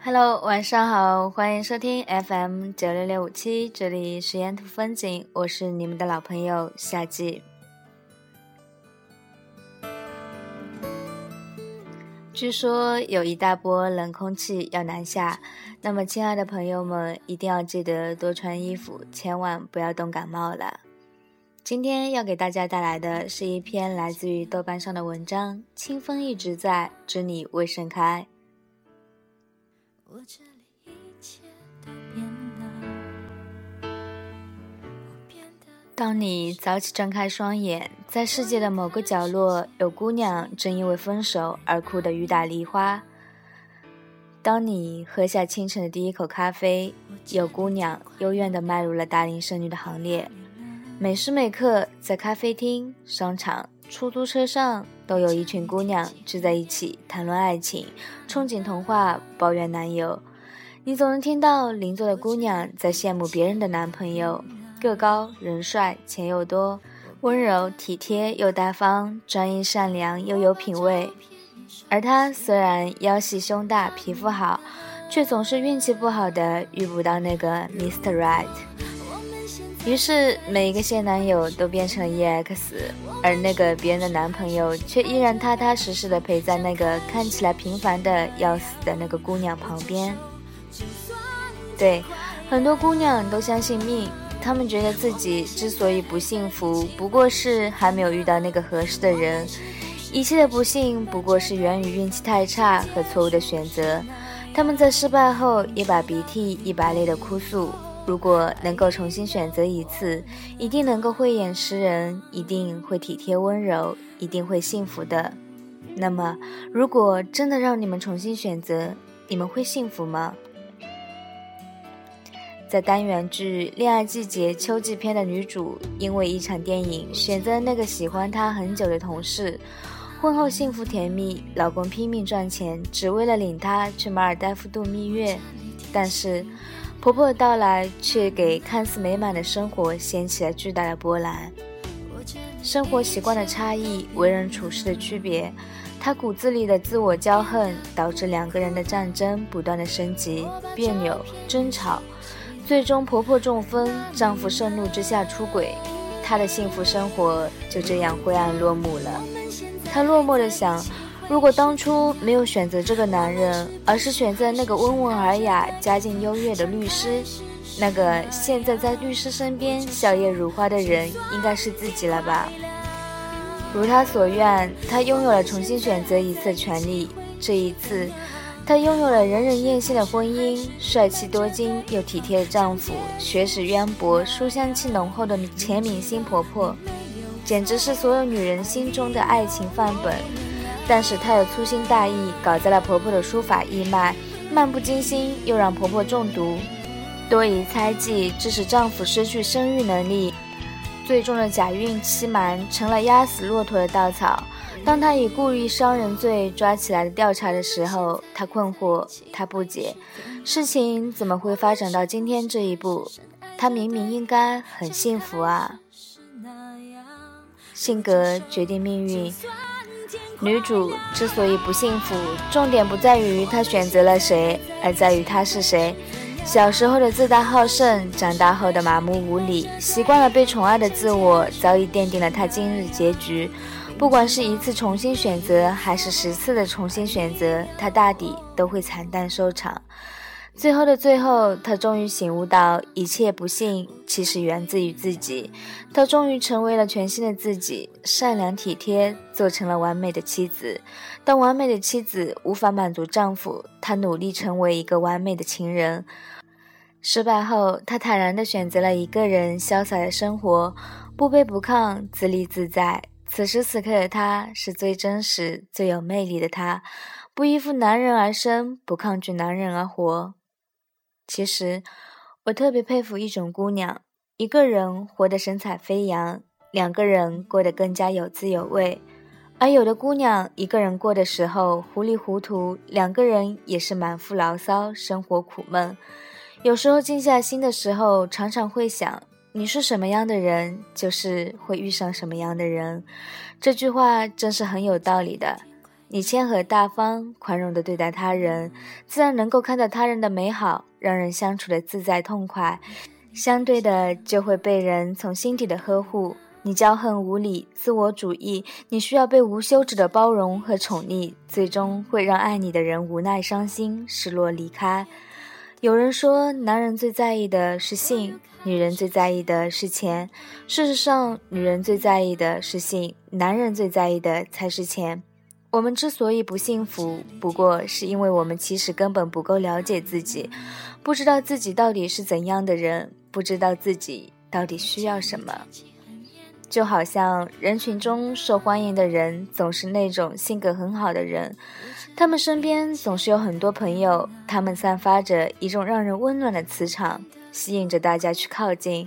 Hello，晚上好，欢迎收听 FM 九六六五七，这里是沿途风景，我是你们的老朋友夏季。据说有一大波冷空气要南下，那么亲爱的朋友们一定要记得多穿衣服，千万不要冻感冒了。今天要给大家带来的是一篇来自于豆瓣上的文章，《清风一直在，知你未盛开》。我这里一切都变了。当你早起睁开双眼，在世界的某个角落，有姑娘正因为分手而哭得雨打梨花。当你喝下清晨的第一口咖啡，有姑娘幽怨地迈入了大龄剩女的行列。每时每刻，在咖啡厅、商场、出租车上，都有一群姑娘聚在一起谈论爱情、憧憬童话、抱怨男友。你总能听到邻座的姑娘在羡慕别人的男朋友，个高人帅、钱又多、温柔体贴又大方、专一善良又有品味。而他虽然腰细胸大、皮肤好，却总是运气不好的遇不到那个 Mr. Right。于是，每一个现男友都变成 EX，而那个别人的男朋友却依然踏踏实实的陪在那个看起来平凡的要死的那个姑娘旁边。对，很多姑娘都相信命，她们觉得自己之所以不幸福，不过是还没有遇到那个合适的人，一切的不幸不过是源于运气太差和错误的选择。她们在失败后一把鼻涕一把泪的哭诉。如果能够重新选择一次，一定能够慧眼识人，一定会体贴温柔，一定会幸福的。那么，如果真的让你们重新选择，你们会幸福吗？在单元剧《恋爱季节》秋季篇的女主，因为一场电影选择那个喜欢她很久的同事，婚后幸福甜蜜，老公拼命赚钱，只为了领她去马尔代夫度蜜月，但是。婆婆的到来却给看似美满的生活掀起了巨大的波澜。生活习惯的差异，为人处事的区别，她骨子里的自我骄横，导致两个人的战争不断的升级、别扭、争吵，最终婆婆中风，丈夫盛怒之下出轨，她的幸福生活就这样灰暗落幕了。她落寞的想。如果当初没有选择这个男人，而是选择那个温文尔雅、家境优越的律师，那个现在在律师身边笑靥如花的人，应该是自己了吧？如他所愿，他拥有了重新选择一次的权利。这一次，他拥有了人人艳羡的婚姻，帅气多金又体贴的丈夫，学识渊博、书香气浓厚的前明星婆婆，简直是所有女人心中的爱情范本。但是她的粗心大意搞砸了婆婆的书法义卖，漫不经心又让婆婆中毒，多疑猜忌致使丈夫失去生育能力，最终的假孕欺瞒成了压死骆驼的稻草。当她以故意伤人罪抓起来的调查的时候，她困惑，她不解，事情怎么会发展到今天这一步？她明明应该很幸福啊！性格决定命运。女主之所以不幸福，重点不在于她选择了谁，而在于她是谁。小时候的自大好胜，长大后的麻木无礼，习惯了被宠爱的自我，早已奠定了她今日结局。不管是一次重新选择，还是十次的重新选择，她大抵都会惨淡收场。最后的最后，他终于醒悟到，一切不幸其实源自于自己。他终于成为了全新的自己，善良体贴，做成了完美的妻子。当完美的妻子无法满足丈夫，她努力成为一个完美的情人。失败后，她坦然地选择了一个人潇洒的生活，不卑不亢，自立自在。此时此刻的她，是最真实、最有魅力的她，不依附男人而生，不抗拒男人而活。其实，我特别佩服一种姑娘，一个人活得神采飞扬，两个人过得更加有滋有味；而有的姑娘一个人过的时候糊里糊涂，两个人也是满腹牢骚，生活苦闷。有时候静下心的时候，常常会想：你是什么样的人，就是会遇上什么样的人。这句话真是很有道理的。你谦和大方、宽容的对待他人，自然能够看到他人的美好，让人相处的自在痛快。相对的，就会被人从心底的呵护。你骄横无理、自我主义，你需要被无休止的包容和宠溺，最终会让爱你的人无奈、伤心、失落离开。有人说，男人最在意的是性，女人最在意的是钱。事实上，女人最在意的是性，男人最在意的才是钱。我们之所以不幸福，不过是因为我们其实根本不够了解自己，不知道自己到底是怎样的人，不知道自己到底需要什么。就好像人群中受欢迎的人，总是那种性格很好的人，他们身边总是有很多朋友，他们散发着一种让人温暖的磁场，吸引着大家去靠近。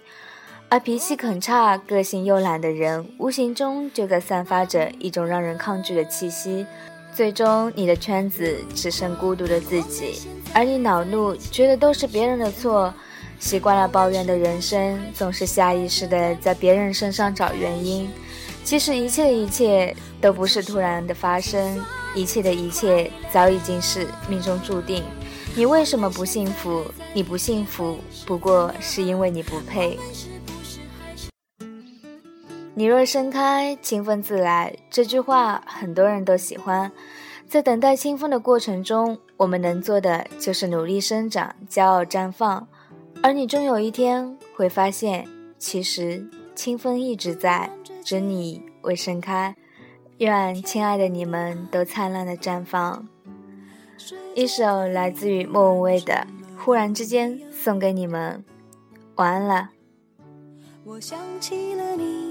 而脾气很差、个性又懒的人，无形中就在散发着一种让人抗拒的气息。最终，你的圈子只剩孤独的自己，而你恼怒，觉得都是别人的错。习惯了抱怨的人生，总是下意识的在别人身上找原因。其实，一切的一切都不是突然的发生，一切的一切早已经是命中注定。你为什么不幸福？你不幸福，不过是因为你不配。你若盛开，清风自来。这句话很多人都喜欢。在等待清风的过程中，我们能做的就是努力生长，骄傲绽放。而你终有一天会发现，其实清风一直在，只你未盛开。愿亲爱的你们都灿烂的绽放。一首来自于莫文蔚的《忽然之间》送给你们，晚安了。我想起了你。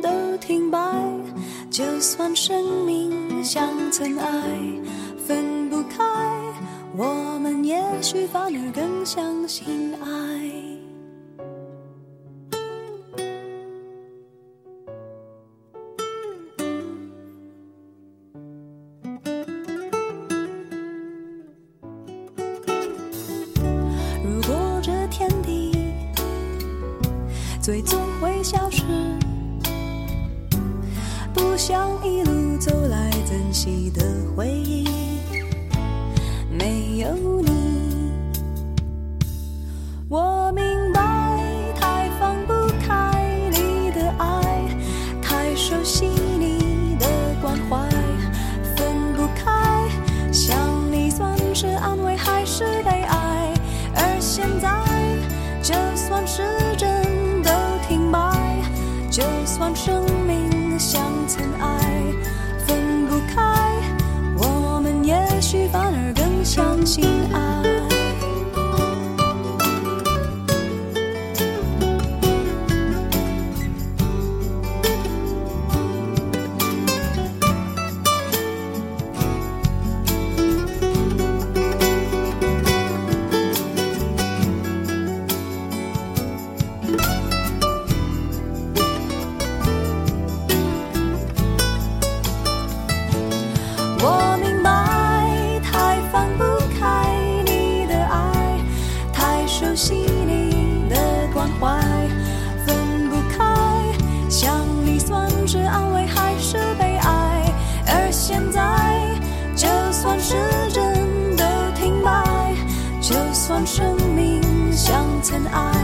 都停摆，就算生命像尘埃，分不开，我们也许反而更相信爱。如果这天地最终会消失。不想一路走来珍惜的回忆，没有你，我明白太放不开你的爱，太熟悉细腻的关怀分不开，想你算是安慰还是悲哀？而现在，就算时针都停摆，就算生命像尘埃。